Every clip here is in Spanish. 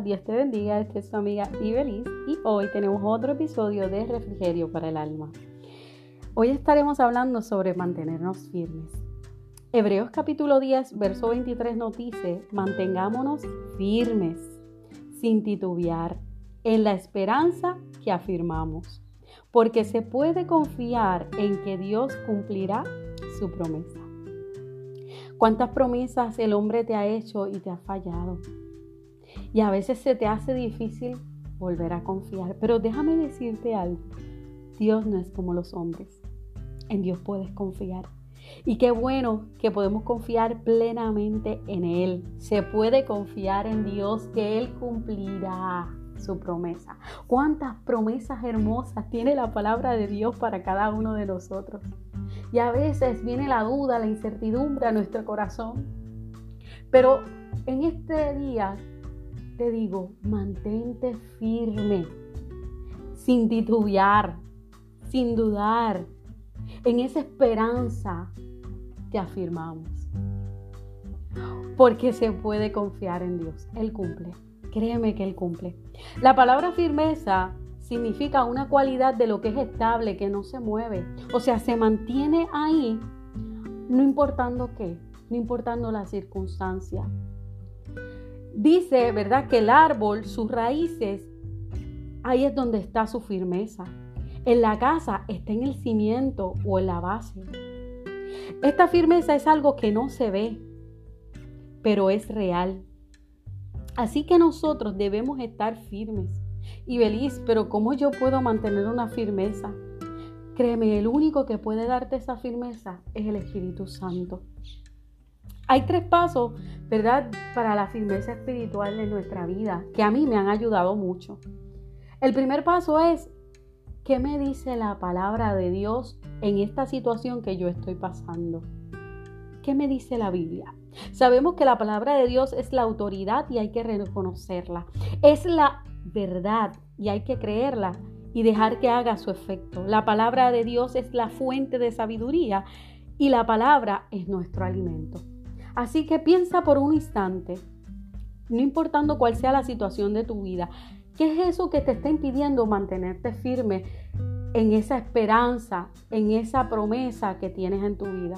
Dios te bendiga, esta es tu amiga Ibeliz y hoy tenemos otro episodio de Refrigerio para el Alma. Hoy estaremos hablando sobre mantenernos firmes. Hebreos capítulo 10, verso 23 nos dice, mantengámonos firmes, sin titubear, en la esperanza que afirmamos, porque se puede confiar en que Dios cumplirá su promesa. ¿Cuántas promesas el hombre te ha hecho y te ha fallado? Y a veces se te hace difícil volver a confiar. Pero déjame decirte algo. Dios no es como los hombres. En Dios puedes confiar. Y qué bueno que podemos confiar plenamente en Él. Se puede confiar en Dios que Él cumplirá su promesa. ¿Cuántas promesas hermosas tiene la palabra de Dios para cada uno de nosotros? Y a veces viene la duda, la incertidumbre a nuestro corazón. Pero en este día te digo, mantente firme, sin titubear, sin dudar. En esa esperanza te afirmamos. Porque se puede confiar en Dios. Él cumple. Créeme que Él cumple. La palabra firmeza significa una cualidad de lo que es estable, que no se mueve. O sea, se mantiene ahí, no importando qué, no importando la circunstancia. Dice, ¿verdad?, que el árbol, sus raíces, ahí es donde está su firmeza. En la casa está en el cimiento o en la base. Esta firmeza es algo que no se ve, pero es real. Así que nosotros debemos estar firmes y feliz, pero ¿cómo yo puedo mantener una firmeza? Créeme, el único que puede darte esa firmeza es el Espíritu Santo. Hay tres pasos, ¿verdad?, para la firmeza espiritual de nuestra vida, que a mí me han ayudado mucho. El primer paso es, ¿qué me dice la palabra de Dios en esta situación que yo estoy pasando? ¿Qué me dice la Biblia? Sabemos que la palabra de Dios es la autoridad y hay que reconocerla. Es la verdad y hay que creerla y dejar que haga su efecto. La palabra de Dios es la fuente de sabiduría y la palabra es nuestro alimento. Así que piensa por un instante, no importando cuál sea la situación de tu vida, ¿qué es eso que te está impidiendo mantenerte firme en esa esperanza, en esa promesa que tienes en tu vida?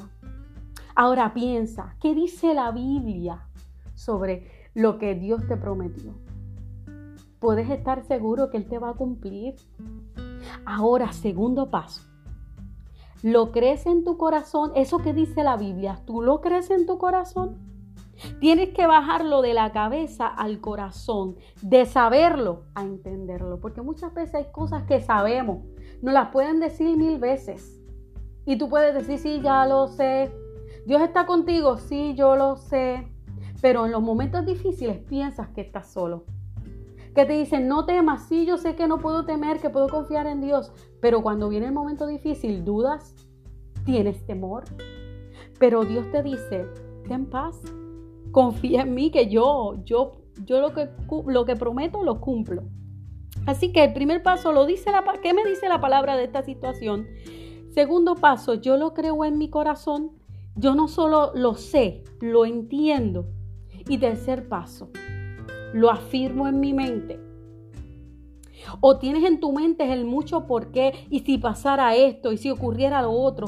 Ahora piensa, ¿qué dice la Biblia sobre lo que Dios te prometió? puedes estar seguro que Él te va a cumplir. Ahora, segundo paso. ¿Lo crees en tu corazón? Eso que dice la Biblia, ¿tú lo crees en tu corazón? Tienes que bajarlo de la cabeza al corazón, de saberlo a entenderlo, porque muchas veces hay cosas que sabemos, nos las pueden decir mil veces. Y tú puedes decir, sí, ya lo sé. Dios está contigo, sí, yo lo sé. Pero en los momentos difíciles piensas que estás solo que te dicen, no temas, sí, yo sé que no puedo temer, que puedo confiar en Dios, pero cuando viene el momento difícil, dudas, tienes temor. Pero Dios te dice, ten paz, confía en mí, que yo, yo, yo lo que, lo que prometo lo cumplo. Así que el primer paso lo dice la, ¿qué me dice la palabra de esta situación? Segundo paso, yo lo creo en mi corazón, yo no solo lo sé, lo entiendo. Y tercer paso, lo afirmo en mi mente. O tienes en tu mente el mucho por qué y si pasara esto y si ocurriera lo otro.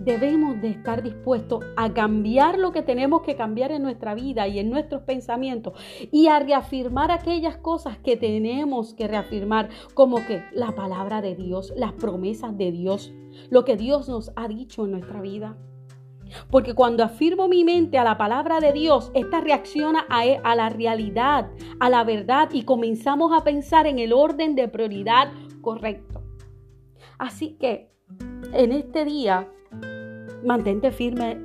Debemos de estar dispuestos a cambiar lo que tenemos que cambiar en nuestra vida y en nuestros pensamientos y a reafirmar aquellas cosas que tenemos que reafirmar, como que la palabra de Dios, las promesas de Dios, lo que Dios nos ha dicho en nuestra vida. Porque cuando afirmo mi mente a la palabra de Dios, esta reacciona a, la realidad, a la verdad y comenzamos a pensar en el orden de prioridad correcto. Así que en este día, mantente firme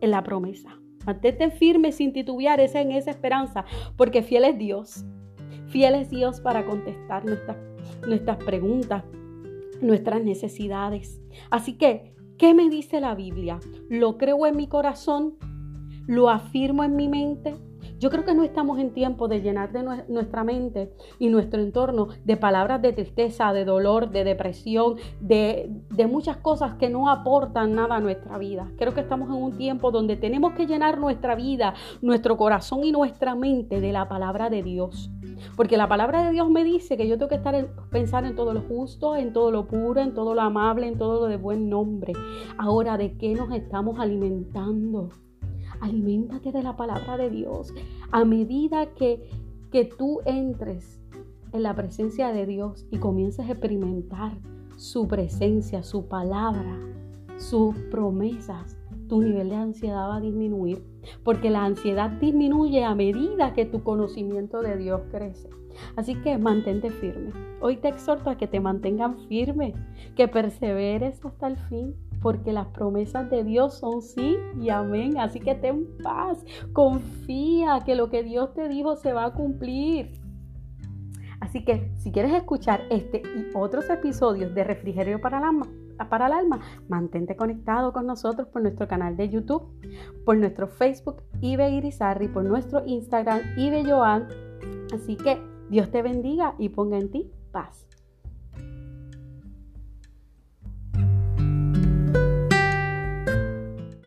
en la promesa. Mantente firme sin titubear en esa esperanza, porque fiel es Dios. Fiel es Dios para contestar nuestras preguntas, nuestras necesidades. Así que ¿Qué me dice la Biblia? ¿Lo creo en mi corazón? ¿Lo afirmo en mi mente? Yo creo que no estamos en tiempo de llenar nuestra mente y nuestro entorno de palabras de tristeza, de dolor, de depresión, de, de muchas cosas que no aportan nada a nuestra vida. Creo que estamos en un tiempo donde tenemos que llenar nuestra vida, nuestro corazón y nuestra mente de la palabra de Dios. Porque la palabra de Dios me dice que yo tengo que estar en, pensar en todo lo justo, en todo lo puro, en todo lo amable, en todo lo de buen nombre. Ahora, ¿de qué nos estamos alimentando? Aliméntate de la palabra de Dios. A medida que, que tú entres en la presencia de Dios y comiences a experimentar su presencia, su palabra, sus promesas, tu nivel de ansiedad va a disminuir, porque la ansiedad disminuye a medida que tu conocimiento de Dios crece. Así que mantente firme. Hoy te exhorto a que te mantengan firme, que perseveres hasta el fin, porque las promesas de Dios son sí y amén. Así que ten paz, confía que lo que Dios te dijo se va a cumplir. Así que si quieres escuchar este y otros episodios de Refrigerio para la para el alma, mantente conectado con nosotros por nuestro canal de YouTube, por nuestro Facebook Ibe Irizarri, por nuestro Instagram Ibe Joan. Así que Dios te bendiga y ponga en ti paz.